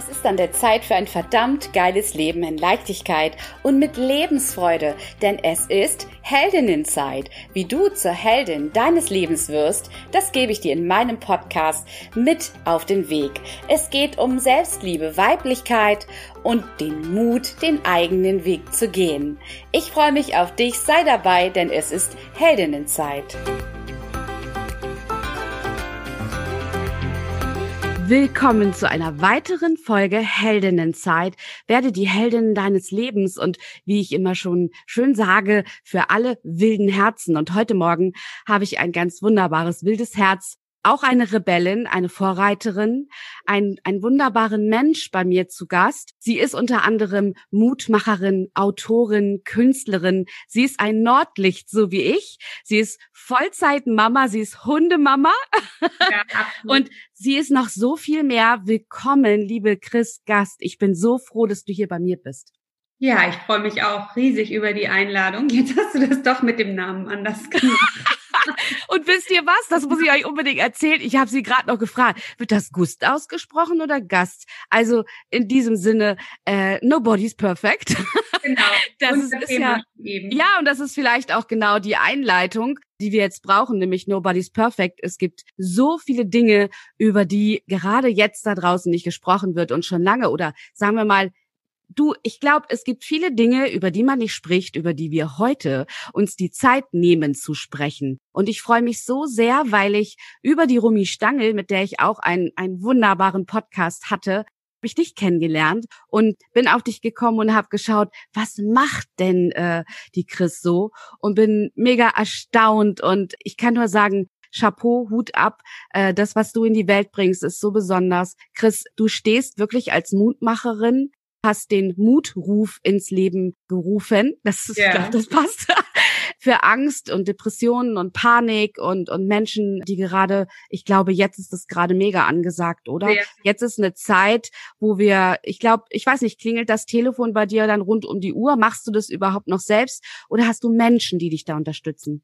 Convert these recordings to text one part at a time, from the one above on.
Es ist an der Zeit für ein verdammt geiles Leben in Leichtigkeit und mit Lebensfreude, denn es ist Heldinnenzeit. Wie du zur Heldin deines Lebens wirst, das gebe ich dir in meinem Podcast mit auf den Weg. Es geht um Selbstliebe, Weiblichkeit und den Mut, den eigenen Weg zu gehen. Ich freue mich auf dich, sei dabei, denn es ist Heldinnenzeit. Willkommen zu einer weiteren Folge Heldinnenzeit. Werde die Heldin deines Lebens und wie ich immer schon schön sage, für alle wilden Herzen. Und heute Morgen habe ich ein ganz wunderbares wildes Herz auch eine Rebellin, eine Vorreiterin, ein, ein wunderbaren Mensch bei mir zu Gast. Sie ist unter anderem Mutmacherin, Autorin, Künstlerin. Sie ist ein Nordlicht, so wie ich. Sie ist Vollzeitmama, sie ist Hundemama. Ja, und sie ist noch so viel mehr. Willkommen, liebe Chris Gast. Ich bin so froh, dass du hier bei mir bist. Ja, ich freue mich auch riesig über die Einladung. Jetzt hast du das doch mit dem Namen anders gemacht. Und wisst ihr was? Das muss ich euch unbedingt erzählen. Ich habe sie gerade noch gefragt. Wird das Gust ausgesprochen oder Gast? Also in diesem Sinne, äh, nobody's perfect. Genau. Das ist, ist ja, ja, und das ist vielleicht auch genau die Einleitung, die wir jetzt brauchen, nämlich Nobody's Perfect. Es gibt so viele Dinge, über die gerade jetzt da draußen nicht gesprochen wird und schon lange oder sagen wir mal du, ich glaube, es gibt viele Dinge, über die man nicht spricht, über die wir heute uns die Zeit nehmen zu sprechen. Und ich freue mich so sehr, weil ich über die Rumi Stangel, mit der ich auch einen, einen wunderbaren Podcast hatte, habe ich dich kennengelernt und bin auf dich gekommen und habe geschaut, was macht denn äh, die Chris so und bin mega erstaunt und ich kann nur sagen, Chapeau, Hut ab. Äh, das, was du in die Welt bringst, ist so besonders. Chris, du stehst wirklich als Mutmacherin hast den Mutruf ins Leben gerufen. Das ist, yeah. das passt. Für Angst und Depressionen und Panik und, und Menschen, die gerade, ich glaube, jetzt ist das gerade mega angesagt, oder? Ja. Jetzt ist eine Zeit, wo wir, ich glaube, ich weiß nicht, klingelt das Telefon bei dir dann rund um die Uhr? Machst du das überhaupt noch selbst? Oder hast du Menschen, die dich da unterstützen?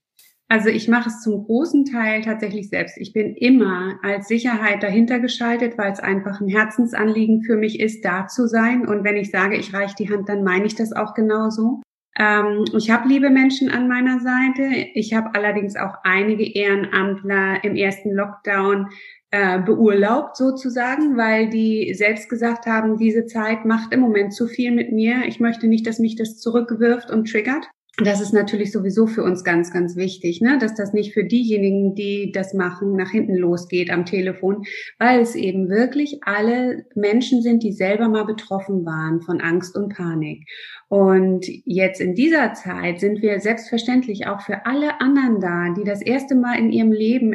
Also ich mache es zum großen Teil tatsächlich selbst. Ich bin immer als Sicherheit dahinter geschaltet, weil es einfach ein Herzensanliegen für mich ist, da zu sein. Und wenn ich sage, ich reiche die Hand, dann meine ich das auch genauso. Ähm, ich habe liebe Menschen an meiner Seite. Ich habe allerdings auch einige Ehrenamtler im ersten Lockdown äh, beurlaubt sozusagen, weil die selbst gesagt haben, diese Zeit macht im Moment zu viel mit mir. Ich möchte nicht, dass mich das zurückwirft und triggert das ist natürlich sowieso für uns ganz, ganz wichtig, ne? dass das nicht für diejenigen, die das machen, nach hinten losgeht am Telefon, weil es eben wirklich alle Menschen sind, die selber mal betroffen waren von Angst und Panik. Und jetzt in dieser Zeit sind wir selbstverständlich auch für alle anderen da, die das erste Mal in ihrem Leben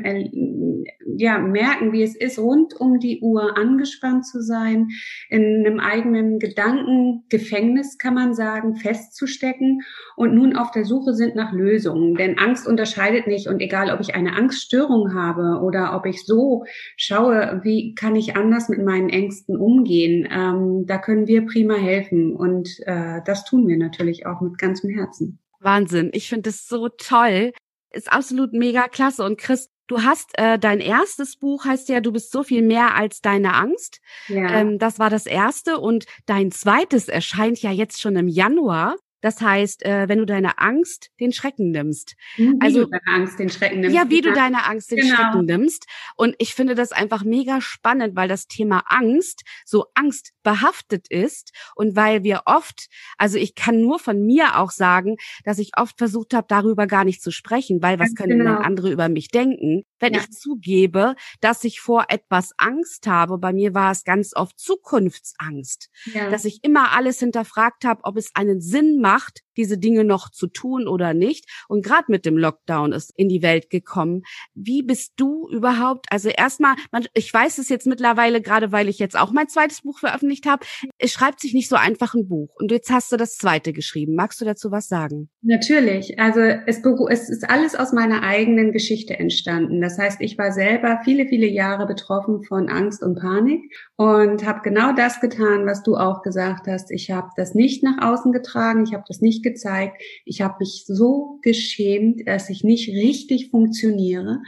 ja, merken, wie es ist, rund um die Uhr angespannt zu sein, in einem eigenen Gedankengefängnis, kann man sagen, festzustecken und nun auf der Suche sind nach Lösungen. Denn Angst unterscheidet nicht und egal, ob ich eine Angststörung habe oder ob ich so schaue, wie kann ich anders mit meinen Ängsten umgehen, ähm, da können wir prima helfen und äh, das tun wir natürlich auch mit ganzem Herzen. Wahnsinn. Ich finde es so toll. Ist absolut mega klasse. Und Chris, Du hast äh, dein erstes Buch heißt ja, du bist so viel mehr als deine Angst. Ja. Ähm, das war das erste und dein zweites erscheint ja jetzt schon im Januar. Das heißt, äh, wenn du deine Angst den Schrecken nimmst. Wie also, du deine Angst den Schrecken nimmst. Ja, wie du deine Angst den genau. Schrecken nimmst. Und ich finde das einfach mega spannend, weil das Thema Angst so angstbehaftet ist und weil wir oft, also ich kann nur von mir auch sagen, dass ich oft versucht habe, darüber gar nicht zu sprechen, weil was können genau. denn andere über mich denken? Wenn ja. ich zugebe, dass ich vor etwas Angst habe, bei mir war es ganz oft Zukunftsangst, ja. dass ich immer alles hinterfragt habe, ob es einen Sinn macht, macht, diese Dinge noch zu tun oder nicht. Und gerade mit dem Lockdown ist in die Welt gekommen. Wie bist du überhaupt? Also erstmal, ich weiß es jetzt mittlerweile, gerade weil ich jetzt auch mein zweites Buch veröffentlicht habe, es schreibt sich nicht so einfach ein Buch. Und jetzt hast du das zweite geschrieben. Magst du dazu was sagen? Natürlich. Also es, es ist alles aus meiner eigenen Geschichte entstanden. Das heißt, ich war selber viele, viele Jahre betroffen von Angst und Panik und habe genau das getan, was du auch gesagt hast. Ich habe das nicht nach außen getragen. Ich habe das nicht gezeigt. Ich habe mich so geschämt, dass ich nicht richtig funktioniere.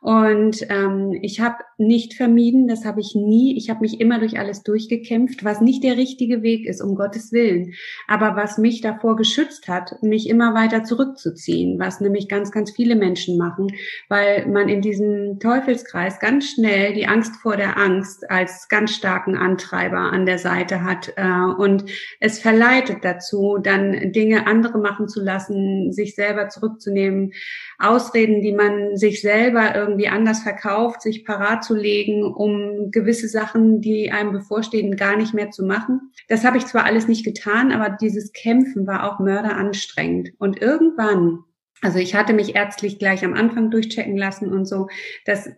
Und ähm, ich habe nicht vermieden, das habe ich nie. Ich habe mich immer durch alles durchgekämpft, was nicht der richtige Weg ist, um Gottes Willen. Aber was mich davor geschützt hat, mich immer weiter zurückzuziehen, was nämlich ganz, ganz viele Menschen machen, weil man in diesem Teufelskreis ganz schnell die Angst vor der Angst als ganz starken Antreiber an der Seite hat. Äh, und es verleitet dazu, dann Dinge andere machen zu lassen, sich selber zurückzunehmen, Ausreden, die man sich selber irgendwie anders verkauft, sich parat zu legen, um gewisse Sachen, die einem bevorstehen, gar nicht mehr zu machen. Das habe ich zwar alles nicht getan, aber dieses Kämpfen war auch mörderanstrengend. Und irgendwann also ich hatte mich ärztlich gleich am Anfang durchchecken lassen und so. Das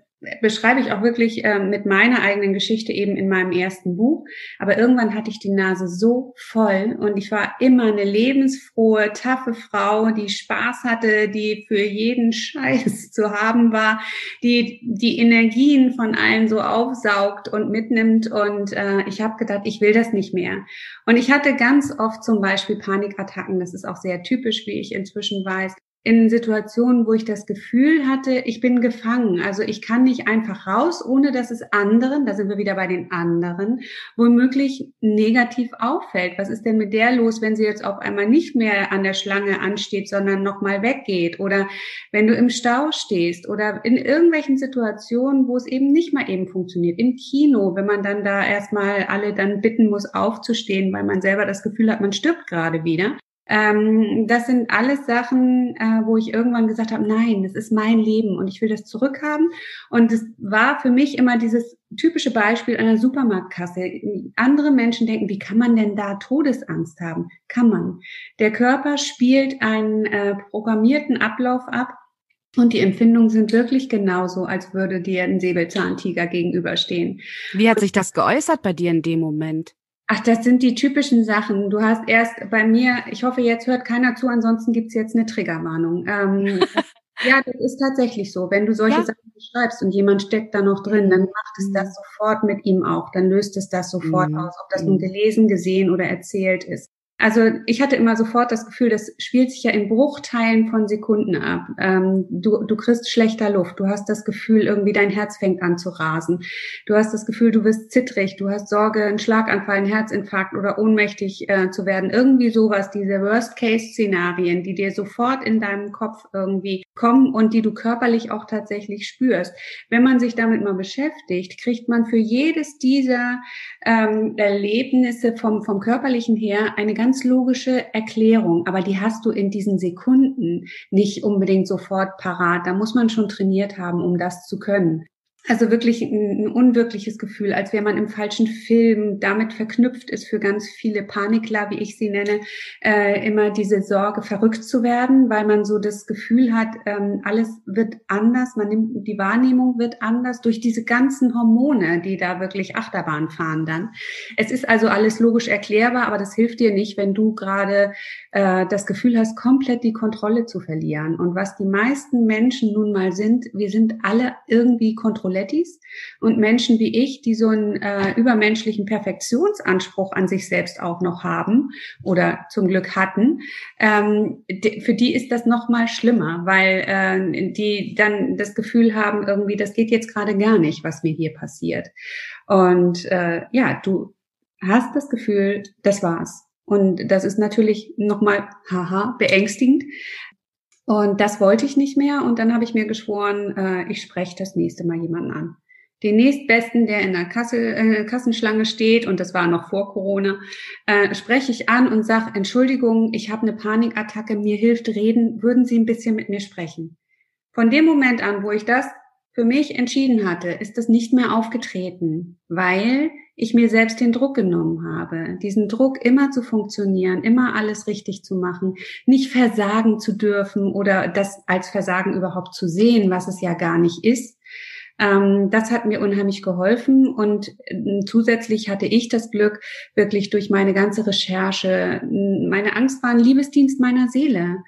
beschreibe ich auch wirklich äh, mit meiner eigenen Geschichte eben in meinem ersten Buch. Aber irgendwann hatte ich die Nase so voll und ich war immer eine lebensfrohe, taffe Frau, die Spaß hatte, die für jeden Scheiß zu haben war, die die Energien von allen so aufsaugt und mitnimmt. Und äh, ich habe gedacht, ich will das nicht mehr. Und ich hatte ganz oft zum Beispiel Panikattacken. Das ist auch sehr typisch, wie ich inzwischen weiß in Situationen, wo ich das Gefühl hatte, ich bin gefangen. Also ich kann nicht einfach raus, ohne dass es anderen, da sind wir wieder bei den anderen, womöglich negativ auffällt. Was ist denn mit der los, wenn sie jetzt auf einmal nicht mehr an der Schlange ansteht, sondern nochmal weggeht? Oder wenn du im Stau stehst oder in irgendwelchen Situationen, wo es eben nicht mal eben funktioniert. Im Kino, wenn man dann da erstmal alle dann bitten muss, aufzustehen, weil man selber das Gefühl hat, man stirbt gerade wieder. Ähm, das sind alles Sachen, äh, wo ich irgendwann gesagt habe, nein, das ist mein Leben und ich will das zurückhaben. Und es war für mich immer dieses typische Beispiel einer Supermarktkasse. Andere Menschen denken, wie kann man denn da Todesangst haben? Kann man. Der Körper spielt einen äh, programmierten Ablauf ab. Und die Empfindungen sind wirklich genauso, als würde dir ein Säbelzahntiger gegenüberstehen. Wie hat sich das geäußert bei dir in dem Moment? Ach, das sind die typischen Sachen. Du hast erst bei mir, ich hoffe, jetzt hört keiner zu, ansonsten gibt's jetzt eine Triggerwarnung. Ähm, ja, das ist tatsächlich so. Wenn du solche ja. Sachen beschreibst und jemand steckt da noch drin, dann macht es das mhm. sofort mit ihm auch. Dann löst es das sofort mhm. aus, ob das nun mhm. gelesen, gesehen oder erzählt ist. Also ich hatte immer sofort das Gefühl, das spielt sich ja in Bruchteilen von Sekunden ab. Ähm, du, du kriegst schlechter Luft, du hast das Gefühl, irgendwie dein Herz fängt an zu rasen. Du hast das Gefühl, du wirst zittrig, du hast Sorge, einen Schlaganfall, einen Herzinfarkt oder ohnmächtig äh, zu werden. Irgendwie sowas, diese Worst-Case-Szenarien, die dir sofort in deinem Kopf irgendwie kommen und die du körperlich auch tatsächlich spürst. Wenn man sich damit mal beschäftigt, kriegt man für jedes dieser ähm, Erlebnisse vom, vom körperlichen her eine ganz ganz logische Erklärung, aber die hast du in diesen Sekunden nicht unbedingt sofort parat. Da muss man schon trainiert haben, um das zu können. Also wirklich ein, ein, unwirkliches Gefühl, als wäre man im falschen Film. Damit verknüpft ist für ganz viele Panikler, wie ich sie nenne, äh, immer diese Sorge, verrückt zu werden, weil man so das Gefühl hat, ähm, alles wird anders, man nimmt, die Wahrnehmung wird anders durch diese ganzen Hormone, die da wirklich Achterbahn fahren dann. Es ist also alles logisch erklärbar, aber das hilft dir nicht, wenn du gerade äh, das Gefühl hast, komplett die Kontrolle zu verlieren. Und was die meisten Menschen nun mal sind, wir sind alle irgendwie Kontrollettis und Menschen wie ich, die so einen äh, übermenschlichen Perfektionsanspruch an sich selbst auch noch haben oder zum Glück hatten, ähm, für die ist das noch mal schlimmer, weil äh, die dann das Gefühl haben, irgendwie, das geht jetzt gerade gar nicht, was mir hier passiert. Und äh, ja, du hast das Gefühl, das war's. Und das ist natürlich nochmal, haha, beängstigend. Und das wollte ich nicht mehr. Und dann habe ich mir geschworen, äh, ich spreche das nächste Mal jemanden an. Den nächstbesten, der in der Kasse, äh, Kassenschlange steht, und das war noch vor Corona, äh, spreche ich an und sage, Entschuldigung, ich habe eine Panikattacke, mir hilft reden, würden Sie ein bisschen mit mir sprechen. Von dem Moment an, wo ich das für mich entschieden hatte, ist das nicht mehr aufgetreten, weil ich mir selbst den Druck genommen habe, diesen Druck immer zu funktionieren, immer alles richtig zu machen, nicht versagen zu dürfen oder das als Versagen überhaupt zu sehen, was es ja gar nicht ist. Ähm, das hat mir unheimlich geholfen und äh, zusätzlich hatte ich das Glück, wirklich durch meine ganze Recherche, meine Angst war ein Liebesdienst meiner Seele.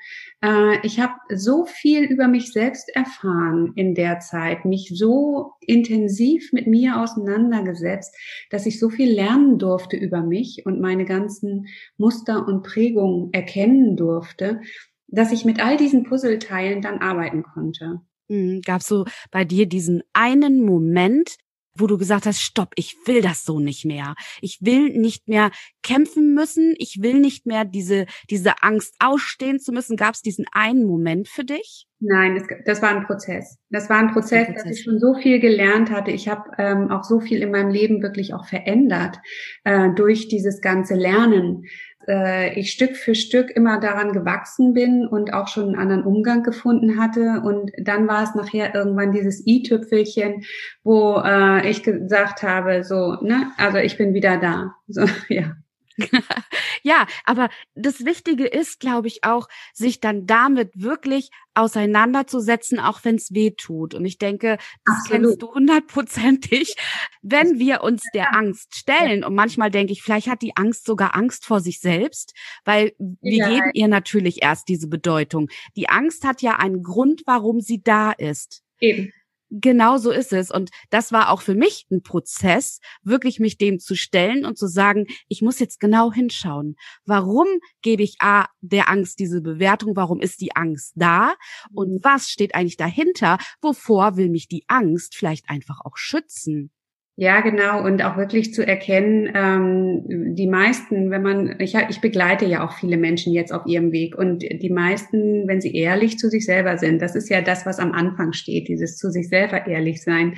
Äh, ich habe so viel über mich selbst erfahren in der Zeit, mich so intensiv mit mir auseinandergesetzt, dass ich so viel lernen durfte über mich und meine ganzen Muster und Prägungen erkennen durfte, dass ich mit all diesen Puzzleteilen dann arbeiten konnte. Mhm. Gab so bei dir diesen einen Moment, wo du gesagt hast, stopp, ich will das so nicht mehr. Ich will nicht mehr kämpfen müssen. Ich will nicht mehr diese, diese Angst ausstehen zu müssen. Gab es diesen einen Moment für dich? Nein, das, das war ein Prozess. Das war ein Prozess, ein Prozess. dass ich schon so viel gelernt hatte. Ich habe ähm, auch so viel in meinem Leben wirklich auch verändert äh, durch dieses ganze Lernen äh, ich Stück für Stück immer daran gewachsen bin und auch schon einen anderen Umgang gefunden hatte. Und dann war es nachher irgendwann dieses i-Tüpfelchen, wo äh, ich gesagt habe, so, ne, also ich bin wieder da. So, ja. ja, aber das Wichtige ist, glaube ich, auch, sich dann damit wirklich auseinanderzusetzen, auch wenn es weh tut. Und ich denke, das Absolut. kennst du hundertprozentig, wenn wir uns der Angst stellen. Und manchmal denke ich, vielleicht hat die Angst sogar Angst vor sich selbst, weil wir ja. geben ihr natürlich erst diese Bedeutung. Die Angst hat ja einen Grund, warum sie da ist. Eben. Genau so ist es. Und das war auch für mich ein Prozess, wirklich mich dem zu stellen und zu sagen, ich muss jetzt genau hinschauen. Warum gebe ich A, der Angst diese Bewertung? Warum ist die Angst da? Und mhm. was steht eigentlich dahinter? Wovor will mich die Angst vielleicht einfach auch schützen? Ja, genau. Und auch wirklich zu erkennen, ähm, die meisten, wenn man, ich, ich begleite ja auch viele Menschen jetzt auf ihrem Weg und die meisten, wenn sie ehrlich zu sich selber sind, das ist ja das, was am Anfang steht, dieses zu sich selber ehrlich sein,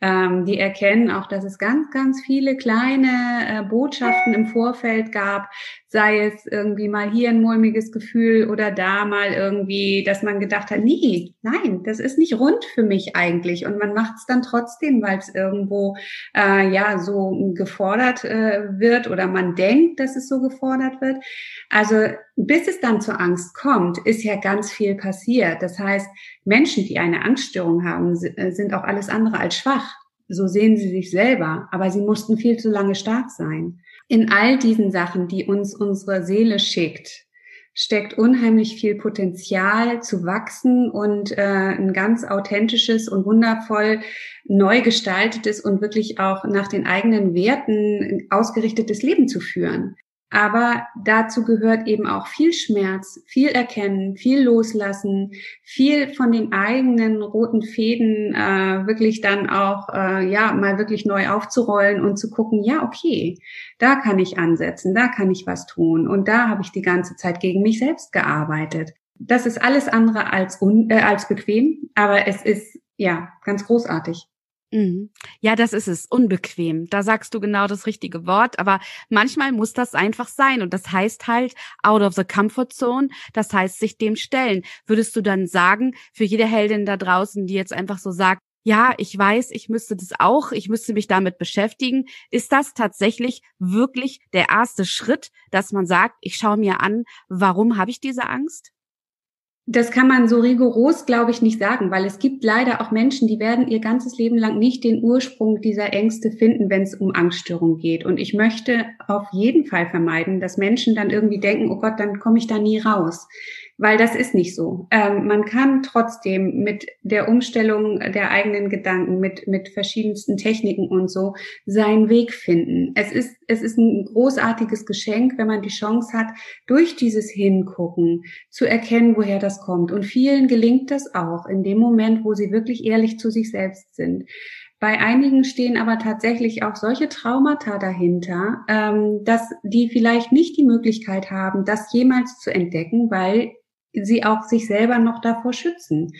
ähm, die erkennen auch, dass es ganz, ganz viele kleine äh, Botschaften im Vorfeld gab, sei es irgendwie mal hier ein mulmiges Gefühl oder da mal irgendwie, dass man gedacht hat, nee, nein, das ist nicht rund für mich eigentlich. Und man macht es dann trotzdem, weil es irgendwo äh, ja so gefordert äh, wird oder man denkt, dass es so gefordert wird. Also bis es dann zur Angst kommt, ist ja ganz viel passiert. Das heißt, Menschen, die eine Angststörung haben, äh, sind auch alles andere als schwach. So sehen sie sich selber, aber sie mussten viel zu lange stark sein. In all diesen Sachen, die uns unsere Seele schickt, steckt unheimlich viel Potenzial zu wachsen und äh, ein ganz authentisches und wundervoll neu gestaltetes und wirklich auch nach den eigenen Werten ausgerichtetes Leben zu führen. Aber dazu gehört eben auch viel Schmerz, viel Erkennen, viel Loslassen, viel von den eigenen roten Fäden äh, wirklich dann auch äh, ja mal wirklich neu aufzurollen und zu gucken, ja okay, da kann ich ansetzen, da kann ich was tun und da habe ich die ganze Zeit gegen mich selbst gearbeitet. Das ist alles andere als un, äh, als bequem, aber es ist ja ganz großartig. Mhm. Ja, das ist es, unbequem. Da sagst du genau das richtige Wort, aber manchmal muss das einfach sein und das heißt halt out of the comfort zone, das heißt sich dem stellen. Würdest du dann sagen, für jede Heldin da draußen, die jetzt einfach so sagt, ja, ich weiß, ich müsste das auch, ich müsste mich damit beschäftigen. Ist das tatsächlich wirklich der erste Schritt, dass man sagt, ich schaue mir an, warum habe ich diese Angst? Das kann man so rigoros, glaube ich, nicht sagen, weil es gibt leider auch Menschen, die werden ihr ganzes Leben lang nicht den Ursprung dieser Ängste finden, wenn es um Angststörung geht. Und ich möchte auf jeden Fall vermeiden, dass Menschen dann irgendwie denken, oh Gott, dann komme ich da nie raus weil das ist nicht so. Ähm, man kann trotzdem mit der Umstellung der eigenen Gedanken, mit, mit verschiedensten Techniken und so seinen Weg finden. Es ist, es ist ein großartiges Geschenk, wenn man die Chance hat, durch dieses Hingucken zu erkennen, woher das kommt. Und vielen gelingt das auch in dem Moment, wo sie wirklich ehrlich zu sich selbst sind. Bei einigen stehen aber tatsächlich auch solche Traumata dahinter, ähm, dass die vielleicht nicht die Möglichkeit haben, das jemals zu entdecken, weil sie auch sich selber noch davor schützen.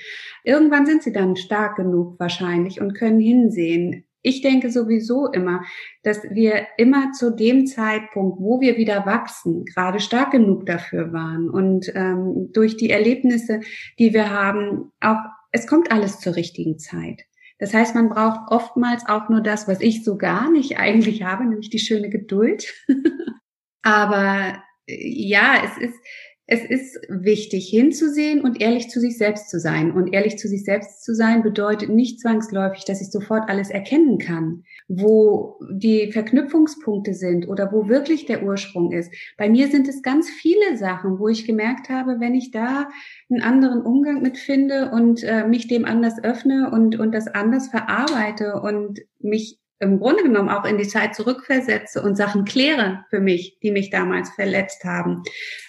Irgendwann sind sie dann stark genug wahrscheinlich und können hinsehen. Ich denke sowieso immer, dass wir immer zu dem Zeitpunkt, wo wir wieder wachsen, gerade stark genug dafür waren. Und ähm, durch die Erlebnisse, die wir haben, auch es kommt alles zur richtigen Zeit. Das heißt, man braucht oftmals auch nur das, was ich so gar nicht eigentlich habe, nämlich die schöne Geduld. Aber äh, ja, es ist, es ist wichtig hinzusehen und ehrlich zu sich selbst zu sein. Und ehrlich zu sich selbst zu sein bedeutet nicht zwangsläufig, dass ich sofort alles erkennen kann, wo die Verknüpfungspunkte sind oder wo wirklich der Ursprung ist. Bei mir sind es ganz viele Sachen, wo ich gemerkt habe, wenn ich da einen anderen Umgang mit finde und äh, mich dem anders öffne und, und das anders verarbeite und mich im Grunde genommen auch in die Zeit zurückversetze und Sachen kläre für mich, die mich damals verletzt haben,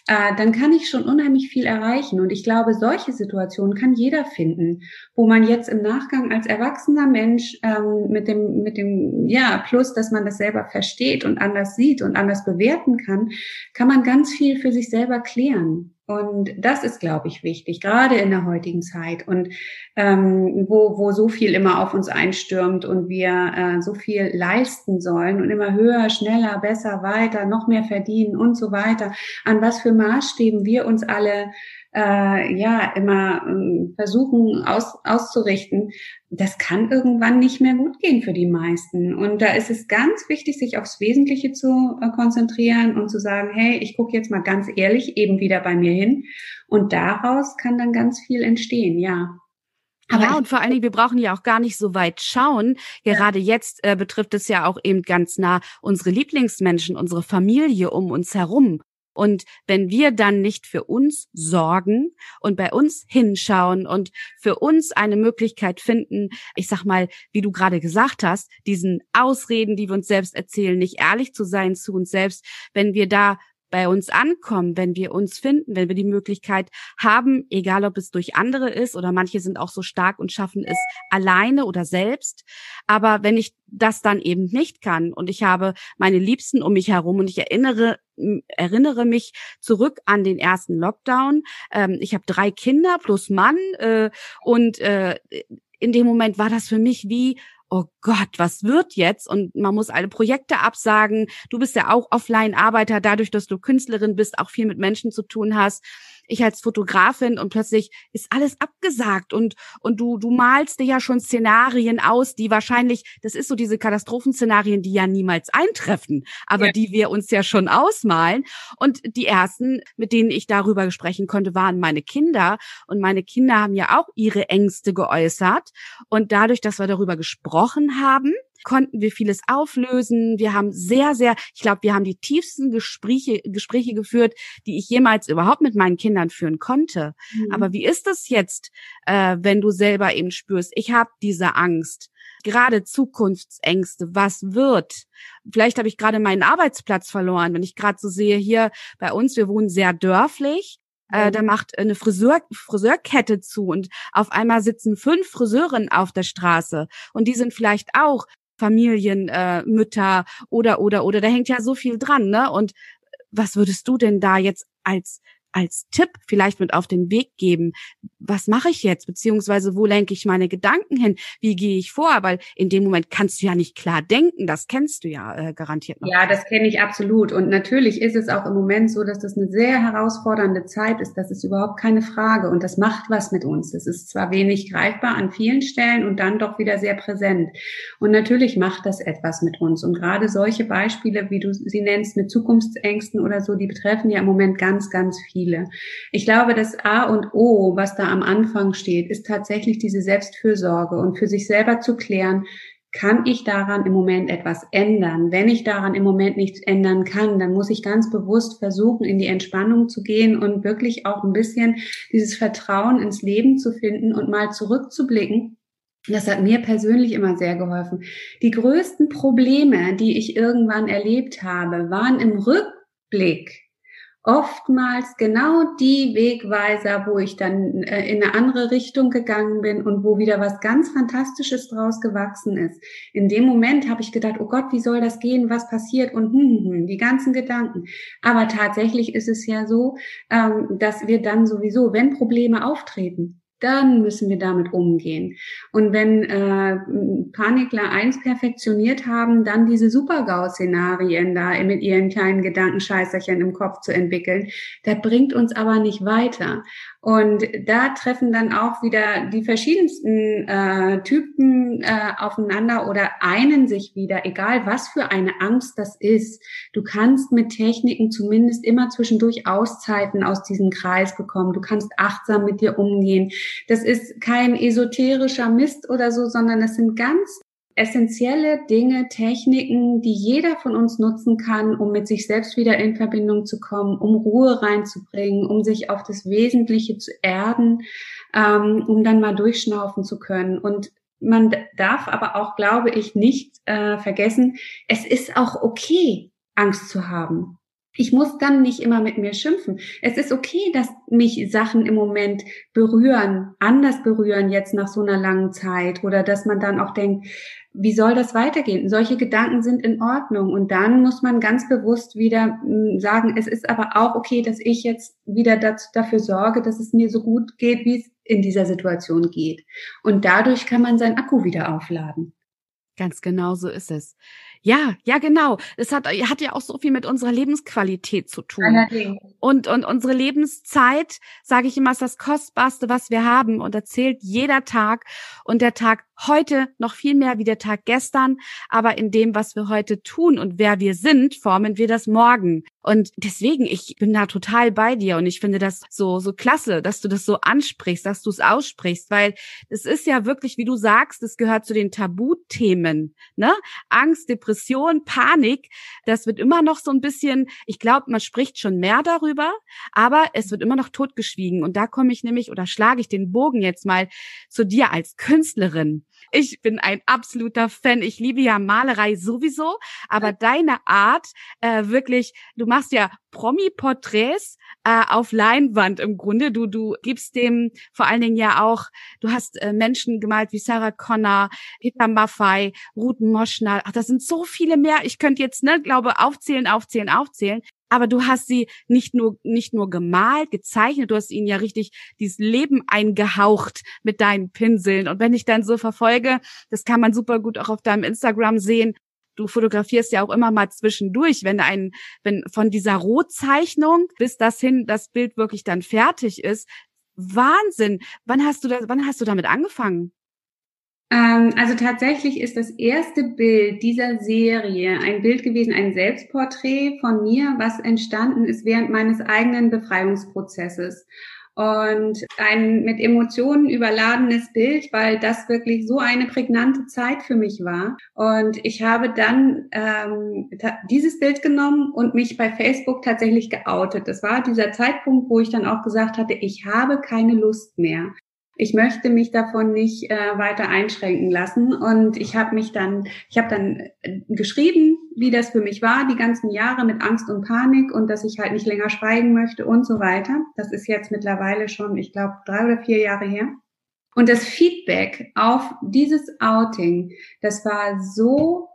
äh, dann kann ich schon unheimlich viel erreichen. Und ich glaube, solche Situationen kann jeder finden, wo man jetzt im Nachgang als erwachsener Mensch ähm, mit dem, mit dem, ja, plus, dass man das selber versteht und anders sieht und anders bewerten kann, kann man ganz viel für sich selber klären. Und das ist, glaube ich, wichtig, gerade in der heutigen Zeit und ähm, wo, wo so viel immer auf uns einstürmt und wir äh, so viel leisten sollen und immer höher, schneller, besser, weiter, noch mehr verdienen und so weiter. An was für Maßstäben wir uns alle äh, ja immer äh, versuchen aus, auszurichten, das kann irgendwann nicht mehr gut gehen für die meisten. Und da ist es ganz wichtig, sich aufs Wesentliche zu äh, konzentrieren und zu sagen, hey, ich gucke jetzt mal ganz ehrlich eben wieder bei mir hin. Und daraus kann dann ganz viel entstehen, ja. Aber ja, und vor allen Dingen, wir brauchen ja auch gar nicht so weit schauen. Gerade ja. jetzt äh, betrifft es ja auch eben ganz nah unsere Lieblingsmenschen, unsere Familie um uns herum. Und wenn wir dann nicht für uns sorgen und bei uns hinschauen und für uns eine Möglichkeit finden, ich sag mal, wie du gerade gesagt hast, diesen Ausreden, die wir uns selbst erzählen, nicht ehrlich zu sein zu uns selbst, wenn wir da bei uns ankommen, wenn wir uns finden, wenn wir die Möglichkeit haben, egal ob es durch andere ist oder manche sind auch so stark und schaffen es alleine oder selbst. Aber wenn ich das dann eben nicht kann und ich habe meine Liebsten um mich herum und ich erinnere erinnere mich zurück an den ersten Lockdown. Ähm, ich habe drei Kinder plus Mann äh, und äh, in dem Moment war das für mich wie oh Gott, was wird jetzt? Und man muss alle Projekte absagen. Du bist ja auch Offline-Arbeiter, dadurch, dass du Künstlerin bist, auch viel mit Menschen zu tun hast ich als Fotografin und plötzlich ist alles abgesagt und, und du, du malst dir ja schon Szenarien aus, die wahrscheinlich, das ist so diese Katastrophenszenarien, die ja niemals eintreffen, aber ja. die wir uns ja schon ausmalen. Und die ersten, mit denen ich darüber sprechen konnte, waren meine Kinder. Und meine Kinder haben ja auch ihre Ängste geäußert. Und dadurch, dass wir darüber gesprochen haben, konnten wir vieles auflösen. Wir haben sehr, sehr, ich glaube, wir haben die tiefsten Gespräche, Gespräche geführt, die ich jemals überhaupt mit meinen Kindern führen konnte. Mhm. Aber wie ist das jetzt, äh, wenn du selber eben spürst, ich habe diese Angst? gerade Zukunftsängste, was wird? Vielleicht habe ich gerade meinen Arbeitsplatz verloren, wenn ich gerade so sehe, hier bei uns, wir wohnen sehr dörflich, äh, da macht eine Friseur, Friseurkette zu und auf einmal sitzen fünf Friseurinnen auf der Straße und die sind vielleicht auch Familienmütter äh, Mütter oder oder oder da hängt ja so viel dran, ne? Und was würdest du denn da jetzt als als Tipp vielleicht mit auf den Weg geben? Was mache ich jetzt? Beziehungsweise wo lenke ich meine Gedanken hin? Wie gehe ich vor? Weil in dem Moment kannst du ja nicht klar denken. Das kennst du ja äh, garantiert noch. Ja, das kenne ich absolut. Und natürlich ist es auch im Moment so, dass das eine sehr herausfordernde Zeit ist. Das ist überhaupt keine Frage. Und das macht was mit uns. Das ist zwar wenig greifbar an vielen Stellen und dann doch wieder sehr präsent. Und natürlich macht das etwas mit uns. Und gerade solche Beispiele, wie du sie nennst, mit Zukunftsängsten oder so, die betreffen ja im Moment ganz, ganz viel viele. Ich glaube, das A und O, was da am Anfang steht, ist tatsächlich diese Selbstfürsorge und für sich selber zu klären, kann ich daran im Moment etwas ändern? Wenn ich daran im Moment nichts ändern kann, dann muss ich ganz bewusst versuchen, in die Entspannung zu gehen und wirklich auch ein bisschen dieses Vertrauen ins Leben zu finden und mal zurückzublicken. Das hat mir persönlich immer sehr geholfen. Die größten Probleme, die ich irgendwann erlebt habe, waren im Rückblick oftmals genau die Wegweiser, wo ich dann äh, in eine andere Richtung gegangen bin und wo wieder was ganz Fantastisches draus gewachsen ist. In dem Moment habe ich gedacht, oh Gott, wie soll das gehen, was passiert und hm, hm, hm, die ganzen Gedanken. Aber tatsächlich ist es ja so, ähm, dass wir dann sowieso, wenn Probleme auftreten, dann müssen wir damit umgehen. Und wenn äh, Panikler eins perfektioniert haben, dann diese Super-GAU-Szenarien da mit ihren kleinen Gedankenscheißerchen im Kopf zu entwickeln, das bringt uns aber nicht weiter. Und da treffen dann auch wieder die verschiedensten äh, Typen äh, aufeinander oder einen sich wieder, egal was für eine Angst das ist. Du kannst mit Techniken zumindest immer zwischendurch Auszeiten aus diesem Kreis bekommen. Du kannst achtsam mit dir umgehen. Das ist kein esoterischer Mist oder so, sondern das sind ganz essentielle Dinge, Techniken, die jeder von uns nutzen kann, um mit sich selbst wieder in Verbindung zu kommen, um Ruhe reinzubringen, um sich auf das Wesentliche zu erden, ähm, um dann mal durchschnaufen zu können. Und man darf aber auch, glaube ich, nicht äh, vergessen, es ist auch okay, Angst zu haben. Ich muss dann nicht immer mit mir schimpfen. Es ist okay, dass mich Sachen im Moment berühren, anders berühren jetzt nach so einer langen Zeit oder dass man dann auch denkt, wie soll das weitergehen? Solche Gedanken sind in Ordnung. Und dann muss man ganz bewusst wieder hm, sagen, es ist aber auch okay, dass ich jetzt wieder dazu, dafür sorge, dass es mir so gut geht, wie es in dieser Situation geht. Und dadurch kann man sein Akku wieder aufladen. Ganz genau so ist es. Ja, ja, genau. Es hat, hat ja auch so viel mit unserer Lebensqualität zu tun. Allerdings. Und, und unsere Lebenszeit, sage ich immer, ist das Kostbarste, was wir haben. Und erzählt jeder Tag. Und der Tag heute noch viel mehr wie der Tag gestern. Aber in dem, was wir heute tun und wer wir sind, formen wir das morgen. Und deswegen, ich bin da total bei dir. Und ich finde das so, so klasse, dass du das so ansprichst, dass du es aussprichst. Weil es ist ja wirklich, wie du sagst, es gehört zu den Tabuthemen. Ne? Angst, Depression, Panik, das wird immer noch so ein bisschen, ich glaube, man spricht schon mehr darüber, aber es wird immer noch totgeschwiegen. Und da komme ich nämlich oder schlage ich den Bogen jetzt mal zu dir als Künstlerin. Ich bin ein absoluter Fan. Ich liebe ja Malerei sowieso, aber deine Art, äh, wirklich, du machst ja Promi-Porträts äh, auf Leinwand im Grunde. Du, du gibst dem vor allen Dingen ja auch, du hast äh, Menschen gemalt wie Sarah Connor, Peter Maffei, Ruth Moschner. Ach, das sind so viele mehr. Ich könnte jetzt, ne, glaube, aufzählen, aufzählen, aufzählen aber du hast sie nicht nur nicht nur gemalt, gezeichnet, du hast ihnen ja richtig dieses Leben eingehaucht mit deinen Pinseln und wenn ich dann so verfolge, das kann man super gut auch auf deinem Instagram sehen. Du fotografierst ja auch immer mal zwischendurch, wenn ein wenn von dieser Rohzeichnung bis das hin das Bild wirklich dann fertig ist. Wahnsinn. Wann hast du das wann hast du damit angefangen? Ähm, also tatsächlich ist das erste Bild dieser Serie ein Bild gewesen, ein Selbstporträt von mir, was entstanden ist während meines eigenen Befreiungsprozesses. Und ein mit Emotionen überladenes Bild, weil das wirklich so eine prägnante Zeit für mich war. Und ich habe dann ähm, dieses Bild genommen und mich bei Facebook tatsächlich geoutet. Das war dieser Zeitpunkt, wo ich dann auch gesagt hatte, ich habe keine Lust mehr ich möchte mich davon nicht äh, weiter einschränken lassen. Und ich habe mich dann, ich habe dann äh, geschrieben, wie das für mich war, die ganzen Jahre mit Angst und Panik und dass ich halt nicht länger schweigen möchte und so weiter. Das ist jetzt mittlerweile schon, ich glaube, drei oder vier Jahre her. Und das Feedback auf dieses Outing, das war so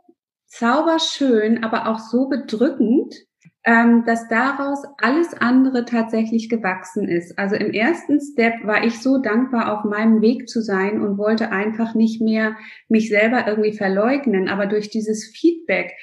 zauberschön, aber auch so bedrückend, ähm, dass daraus alles andere tatsächlich gewachsen ist. Also im ersten Step war ich so dankbar, auf meinem Weg zu sein und wollte einfach nicht mehr mich selber irgendwie verleugnen. Aber durch dieses Feedback,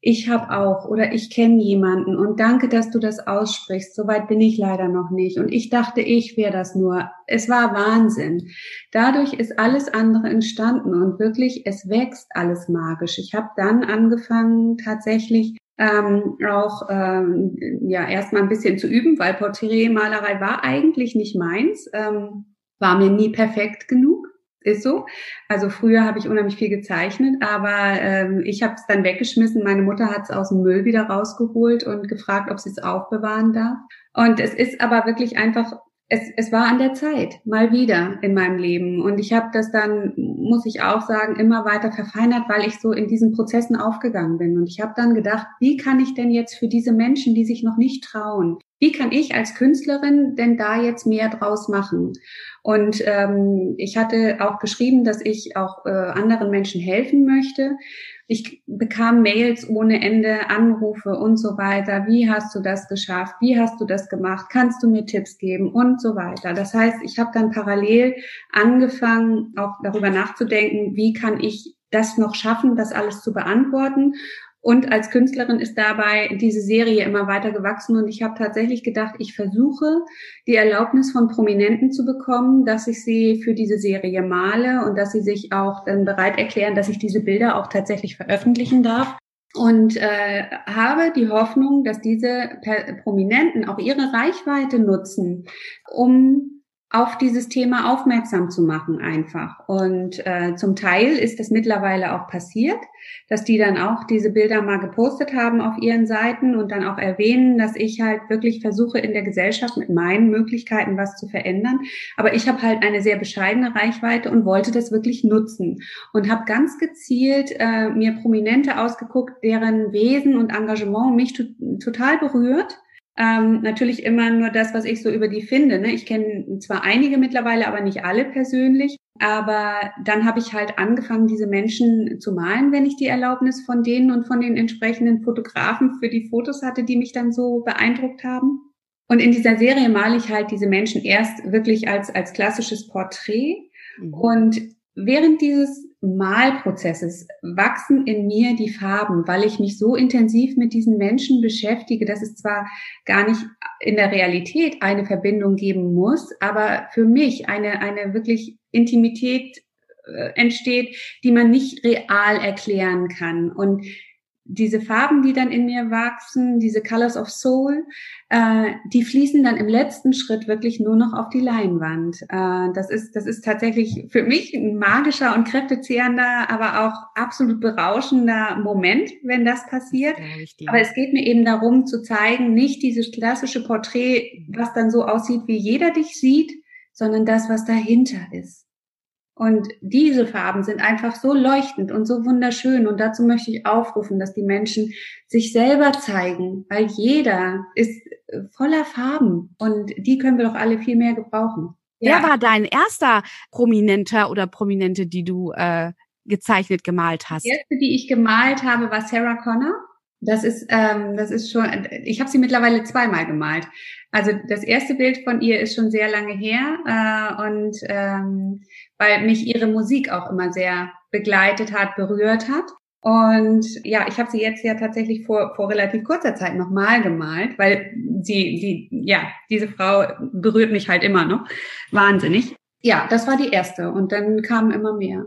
ich habe auch oder ich kenne jemanden und danke, dass du das aussprichst. Soweit bin ich leider noch nicht. Und ich dachte, ich wäre das nur. Es war Wahnsinn. Dadurch ist alles andere entstanden und wirklich, es wächst alles magisch. Ich habe dann angefangen, tatsächlich ähm, auch ähm, ja erstmal ein bisschen zu üben, weil Porträtmalerei war eigentlich nicht meins, ähm, war mir nie perfekt genug. Ist so. Also früher habe ich unheimlich viel gezeichnet, aber ähm, ich habe es dann weggeschmissen. Meine Mutter hat es aus dem Müll wieder rausgeholt und gefragt, ob sie es aufbewahren darf. Und es ist aber wirklich einfach es, es war an der Zeit, mal wieder in meinem Leben. Und ich habe das dann, muss ich auch sagen, immer weiter verfeinert, weil ich so in diesen Prozessen aufgegangen bin. Und ich habe dann gedacht, wie kann ich denn jetzt für diese Menschen, die sich noch nicht trauen, wie kann ich als Künstlerin denn da jetzt mehr draus machen? Und ähm, ich hatte auch geschrieben, dass ich auch äh, anderen Menschen helfen möchte. Ich bekam Mails ohne Ende, Anrufe und so weiter. Wie hast du das geschafft? Wie hast du das gemacht? Kannst du mir Tipps geben und so weiter? Das heißt, ich habe dann parallel angefangen, auch darüber nachzudenken, wie kann ich das noch schaffen, das alles zu beantworten und als Künstlerin ist dabei diese Serie immer weiter gewachsen und ich habe tatsächlich gedacht, ich versuche die Erlaubnis von Prominenten zu bekommen, dass ich sie für diese Serie male und dass sie sich auch dann bereit erklären, dass ich diese Bilder auch tatsächlich veröffentlichen darf. Und äh, habe die Hoffnung, dass diese Prominenten auch ihre Reichweite nutzen, um auf dieses Thema aufmerksam zu machen einfach. Und äh, zum Teil ist das mittlerweile auch passiert, dass die dann auch diese Bilder mal gepostet haben auf ihren Seiten und dann auch erwähnen, dass ich halt wirklich versuche in der Gesellschaft mit meinen Möglichkeiten was zu verändern. Aber ich habe halt eine sehr bescheidene Reichweite und wollte das wirklich nutzen und habe ganz gezielt äh, mir Prominente ausgeguckt, deren Wesen und Engagement mich total berührt ähm, natürlich immer nur das, was ich so über die finde. Ne? Ich kenne zwar einige mittlerweile, aber nicht alle persönlich. Aber dann habe ich halt angefangen, diese Menschen zu malen, wenn ich die Erlaubnis von denen und von den entsprechenden Fotografen für die Fotos hatte, die mich dann so beeindruckt haben. Und in dieser Serie male ich halt diese Menschen erst wirklich als, als klassisches Porträt. Mhm. Und während dieses Malprozesses wachsen in mir die Farben, weil ich mich so intensiv mit diesen Menschen beschäftige, dass es zwar gar nicht in der Realität eine Verbindung geben muss, aber für mich eine, eine wirklich Intimität äh, entsteht, die man nicht real erklären kann. Und diese Farben, die dann in mir wachsen, diese Colors of Soul, äh, die fließen dann im letzten Schritt wirklich nur noch auf die Leinwand. Äh, das ist, das ist tatsächlich für mich ein magischer und kräftezehrender, aber auch absolut berauschender Moment, wenn das passiert. Aber es geht mir eben darum zu zeigen, nicht dieses klassische Porträt, was dann so aussieht, wie jeder dich sieht, sondern das, was dahinter ist. Und diese Farben sind einfach so leuchtend und so wunderschön. Und dazu möchte ich aufrufen, dass die Menschen sich selber zeigen, weil jeder ist voller Farben und die können wir doch alle viel mehr gebrauchen. Wer war dein erster Prominenter oder Prominente, die du äh, gezeichnet, gemalt hast? Die erste, die ich gemalt habe, war Sarah Connor. Das ist, ähm, das ist schon, ich habe sie mittlerweile zweimal gemalt. Also das erste Bild von ihr ist schon sehr lange her äh, und ähm, weil mich ihre Musik auch immer sehr begleitet hat, berührt hat. Und ja, ich habe sie jetzt ja tatsächlich vor, vor relativ kurzer Zeit nochmal gemalt, weil sie, die, ja, diese Frau berührt mich halt immer noch. Wahnsinnig. Ja, das war die erste. Und dann kamen immer mehr.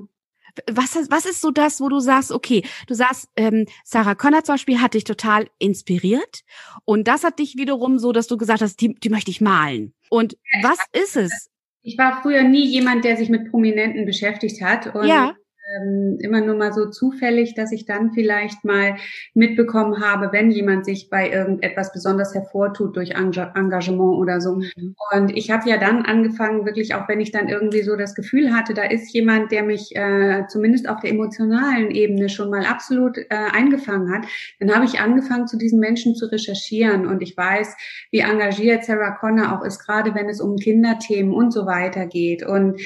Was, was ist so das, wo du sagst, okay, du sagst, ähm, Sarah Connor zum Beispiel hat dich total inspiriert und das hat dich wiederum so, dass du gesagt hast, die, die möchte ich malen. Und was ist es? Ich war früher nie jemand, der sich mit Prominenten beschäftigt hat. Und ja ähm, immer nur mal so zufällig, dass ich dann vielleicht mal mitbekommen habe, wenn jemand sich bei irgendetwas besonders hervortut durch Engagement oder so. Mhm. Und ich habe ja dann angefangen, wirklich auch wenn ich dann irgendwie so das Gefühl hatte, da ist jemand, der mich äh, zumindest auf der emotionalen Ebene schon mal absolut äh, eingefangen hat, dann habe ich angefangen, zu diesen Menschen zu recherchieren. Und ich weiß, wie engagiert Sarah Connor auch ist, gerade wenn es um Kinderthemen und so weiter geht. Und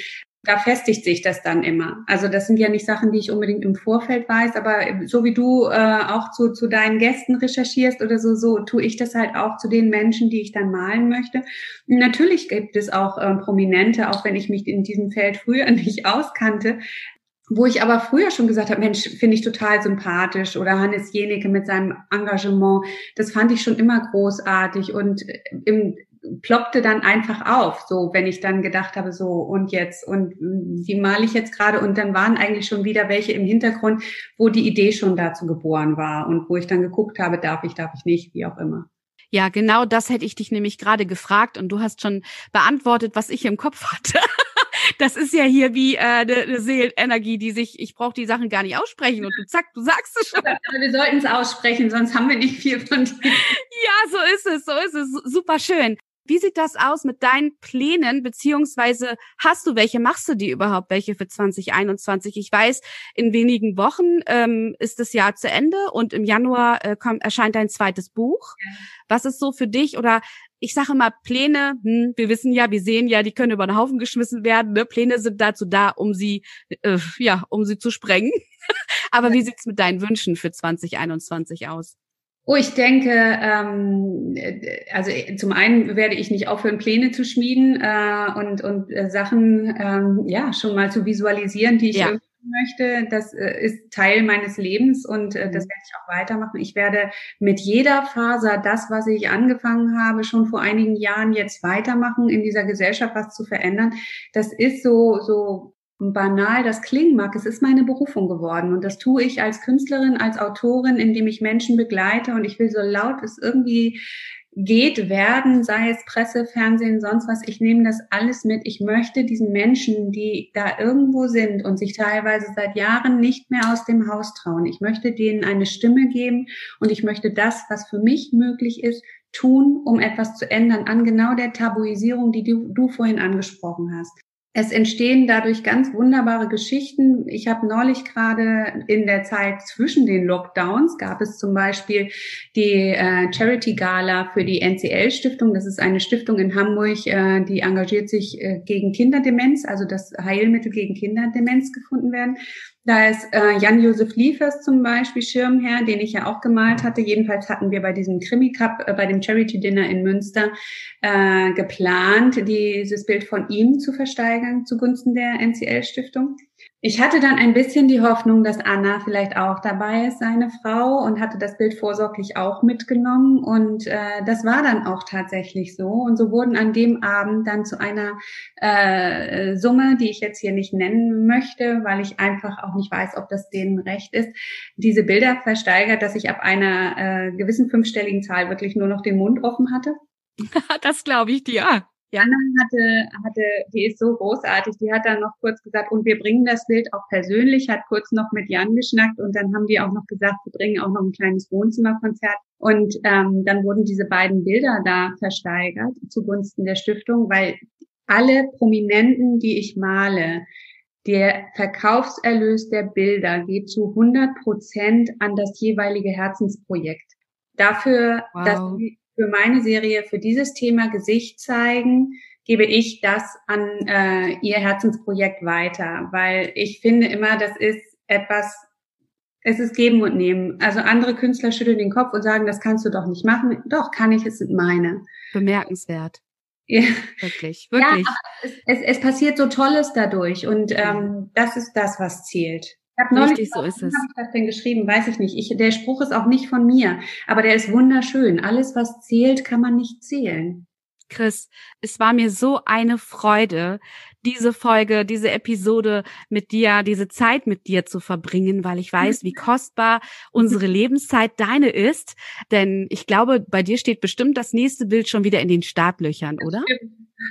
da festigt sich das dann immer. Also das sind ja nicht Sachen, die ich unbedingt im Vorfeld weiß, aber so wie du äh, auch zu, zu deinen Gästen recherchierst oder so, so tue ich das halt auch zu den Menschen, die ich dann malen möchte. natürlich gibt es auch äh, Prominente, auch wenn ich mich in diesem Feld früher nicht auskannte, wo ich aber früher schon gesagt habe, Mensch, finde ich total sympathisch oder Hannes Jenecke mit seinem Engagement, das fand ich schon immer großartig und im ploppte dann einfach auf, so wenn ich dann gedacht habe, so und jetzt und wie male ich jetzt gerade und dann waren eigentlich schon wieder welche im Hintergrund, wo die Idee schon dazu geboren war und wo ich dann geguckt habe, darf ich, darf ich nicht, wie auch immer. Ja, genau das hätte ich dich nämlich gerade gefragt und du hast schon beantwortet, was ich im Kopf hatte. Das ist ja hier wie äh, eine, eine Seelenenergie, die sich, ich brauche die Sachen gar nicht aussprechen und du zack, du sagst es schon. Aber wir sollten es aussprechen, sonst haben wir nicht viel von dir. Ja, so ist es, so ist es. Super schön. Wie sieht das aus mit deinen Plänen, beziehungsweise hast du welche, machst du die überhaupt welche für 2021? Ich weiß, in wenigen Wochen ähm, ist das Jahr zu Ende und im Januar äh, kommt, erscheint dein zweites Buch. Was ist so für dich oder ich sage mal, Pläne, hm, wir wissen ja, wir sehen ja, die können über den Haufen geschmissen werden. Ne? Pläne sind dazu da, um sie, äh, ja, um sie zu sprengen. Aber wie sieht's mit deinen Wünschen für 2021 aus? Oh, ich denke, ähm, also zum einen werde ich nicht aufhören, Pläne zu schmieden äh, und, und äh, Sachen ähm, ja schon mal zu visualisieren, die ich ja. möchte. Das äh, ist Teil meines Lebens und äh, das mhm. werde ich auch weitermachen. Ich werde mit jeder Faser das, was ich angefangen habe, schon vor einigen Jahren jetzt weitermachen, in dieser Gesellschaft was zu verändern. Das ist so so banal das klingen mag, es ist meine Berufung geworden. Und das tue ich als Künstlerin, als Autorin, indem ich Menschen begleite und ich will so laut es irgendwie geht, werden, sei es Presse, Fernsehen, sonst was. Ich nehme das alles mit. Ich möchte diesen Menschen, die da irgendwo sind und sich teilweise seit Jahren nicht mehr aus dem Haus trauen, ich möchte denen eine Stimme geben und ich möchte das, was für mich möglich ist, tun, um etwas zu ändern an genau der Tabuisierung, die du, du vorhin angesprochen hast. Es entstehen dadurch ganz wunderbare Geschichten. Ich habe neulich gerade in der Zeit zwischen den Lockdowns gab es zum Beispiel die äh, Charity Gala für die NCL Stiftung. Das ist eine Stiftung in Hamburg, äh, die engagiert sich äh, gegen Kinderdemenz, also dass Heilmittel gegen Kinderdemenz gefunden werden. Da ist äh, Jan-Josef Liefers zum Beispiel Schirmherr, den ich ja auch gemalt hatte. Jedenfalls hatten wir bei diesem Krimi Cup, äh, bei dem Charity Dinner in Münster äh, geplant, dieses Bild von ihm zu versteigern zugunsten der NCL Stiftung. Ich hatte dann ein bisschen die Hoffnung, dass Anna vielleicht auch dabei ist, seine Frau, und hatte das Bild vorsorglich auch mitgenommen. Und äh, das war dann auch tatsächlich so. Und so wurden an dem Abend dann zu einer äh, Summe, die ich jetzt hier nicht nennen möchte, weil ich einfach auch nicht weiß, ob das denen recht ist, diese Bilder versteigert, dass ich ab einer äh, gewissen fünfstelligen Zahl wirklich nur noch den Mund offen hatte. das glaube ich dir. Ja. Anna hatte, hatte, die ist so großartig, die hat dann noch kurz gesagt, und wir bringen das Bild auch persönlich, hat kurz noch mit Jan geschnackt und dann haben die auch noch gesagt, wir bringen auch noch ein kleines Wohnzimmerkonzert. Und ähm, dann wurden diese beiden Bilder da versteigert zugunsten der Stiftung, weil alle Prominenten, die ich male, der Verkaufserlös der Bilder geht zu 100 Prozent an das jeweilige Herzensprojekt. Dafür, wow. dass sie für meine Serie, für dieses Thema Gesicht zeigen, gebe ich das an äh, ihr Herzensprojekt weiter, weil ich finde immer, das ist etwas, es ist geben und nehmen. Also andere Künstler schütteln den Kopf und sagen, das kannst du doch nicht machen. Doch, kann ich, es sind meine. Bemerkenswert. Ja. Wirklich, wirklich. Ja, es, es, es passiert so Tolles dadurch und ähm, das ist das, was zählt. Ich habe neulich, Richtig, so ist es. habe ich das denn geschrieben? Weiß ich nicht. Ich, der Spruch ist auch nicht von mir, aber der ist wunderschön. Alles, was zählt, kann man nicht zählen. Chris, es war mir so eine Freude, diese Folge, diese Episode mit dir, diese Zeit mit dir zu verbringen, weil ich weiß, wie kostbar unsere Lebenszeit deine ist. Denn ich glaube, bei dir steht bestimmt das nächste Bild schon wieder in den Startlöchern, oder?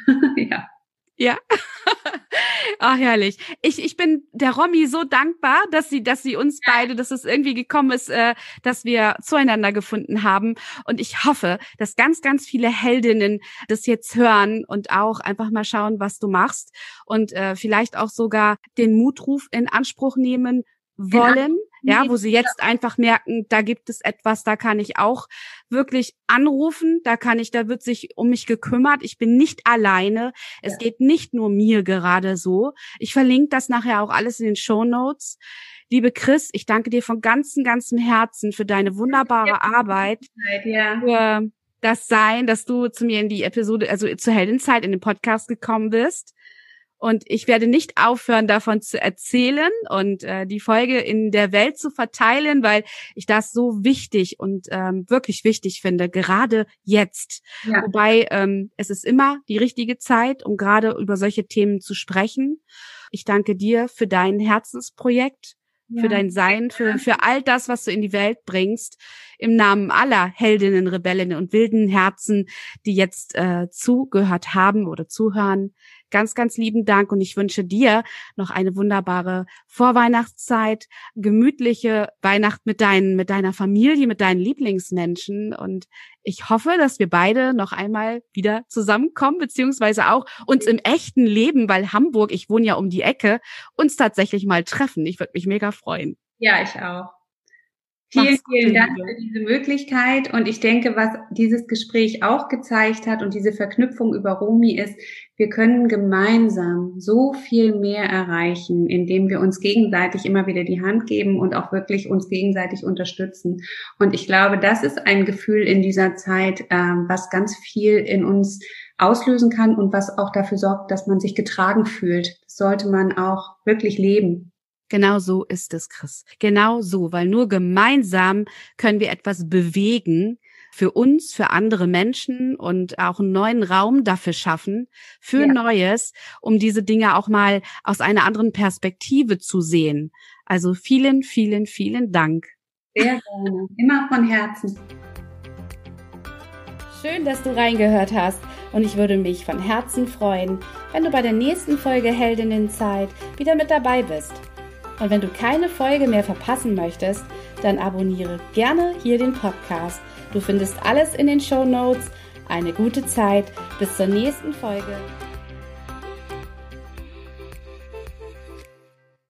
ja. Ja. Ach, herrlich. Ich, ich bin der Romy so dankbar, dass sie, dass sie uns beide, dass es irgendwie gekommen ist, äh, dass wir zueinander gefunden haben. Und ich hoffe, dass ganz, ganz viele Heldinnen das jetzt hören und auch einfach mal schauen, was du machst und äh, vielleicht auch sogar den Mutruf in Anspruch nehmen wollen. Ja, wo sie jetzt einfach merken, da gibt es etwas, da kann ich auch wirklich anrufen, da kann ich, da wird sich um mich gekümmert. Ich bin nicht alleine. Es ja. geht nicht nur mir gerade so. Ich verlinke das nachher auch alles in den Show Notes. Liebe Chris, ich danke dir von ganzem, ganzem Herzen für deine wunderbare Arbeit. Ja. Für das Sein, dass du zu mir in die Episode, also zur Heldenzeit in den Podcast gekommen bist. Und ich werde nicht aufhören, davon zu erzählen und äh, die Folge in der Welt zu verteilen, weil ich das so wichtig und ähm, wirklich wichtig finde, gerade jetzt. Ja. Wobei ähm, es ist immer die richtige Zeit, um gerade über solche Themen zu sprechen. Ich danke dir für dein Herzensprojekt ja. für dein Sein, für, für all das, was du in die Welt bringst, im Namen aller Heldinnen, Rebellinnen und wilden Herzen, die jetzt äh, zugehört haben oder zuhören. Ganz, ganz lieben Dank und ich wünsche dir noch eine wunderbare Vorweihnachtszeit, gemütliche Weihnacht mit deinen, mit deiner Familie, mit deinen Lieblingsmenschen und ich hoffe, dass wir beide noch einmal wieder zusammenkommen, beziehungsweise auch uns im echten Leben, weil Hamburg, ich wohne ja um die Ecke, uns tatsächlich mal treffen. Ich würde mich mega freuen. Ja, ich auch. Vielen, vielen Dank für diese Möglichkeit. Und ich denke, was dieses Gespräch auch gezeigt hat und diese Verknüpfung über Romi ist, wir können gemeinsam so viel mehr erreichen, indem wir uns gegenseitig immer wieder die Hand geben und auch wirklich uns gegenseitig unterstützen. Und ich glaube, das ist ein Gefühl in dieser Zeit, ähm, was ganz viel in uns auslösen kann und was auch dafür sorgt, dass man sich getragen fühlt. Das sollte man auch wirklich leben. Genau so ist es, Chris. Genau so, weil nur gemeinsam können wir etwas bewegen für uns, für andere Menschen und auch einen neuen Raum dafür schaffen, für ja. Neues, um diese Dinge auch mal aus einer anderen Perspektive zu sehen. Also vielen, vielen, vielen Dank. Sehr gerne. Immer von Herzen. Schön, dass du reingehört hast und ich würde mich von Herzen freuen, wenn du bei der nächsten Folge Heldinnenzeit wieder mit dabei bist. Und wenn du keine Folge mehr verpassen möchtest, dann abonniere gerne hier den Podcast. Du findest alles in den Show Notes. Eine gute Zeit. Bis zur nächsten Folge.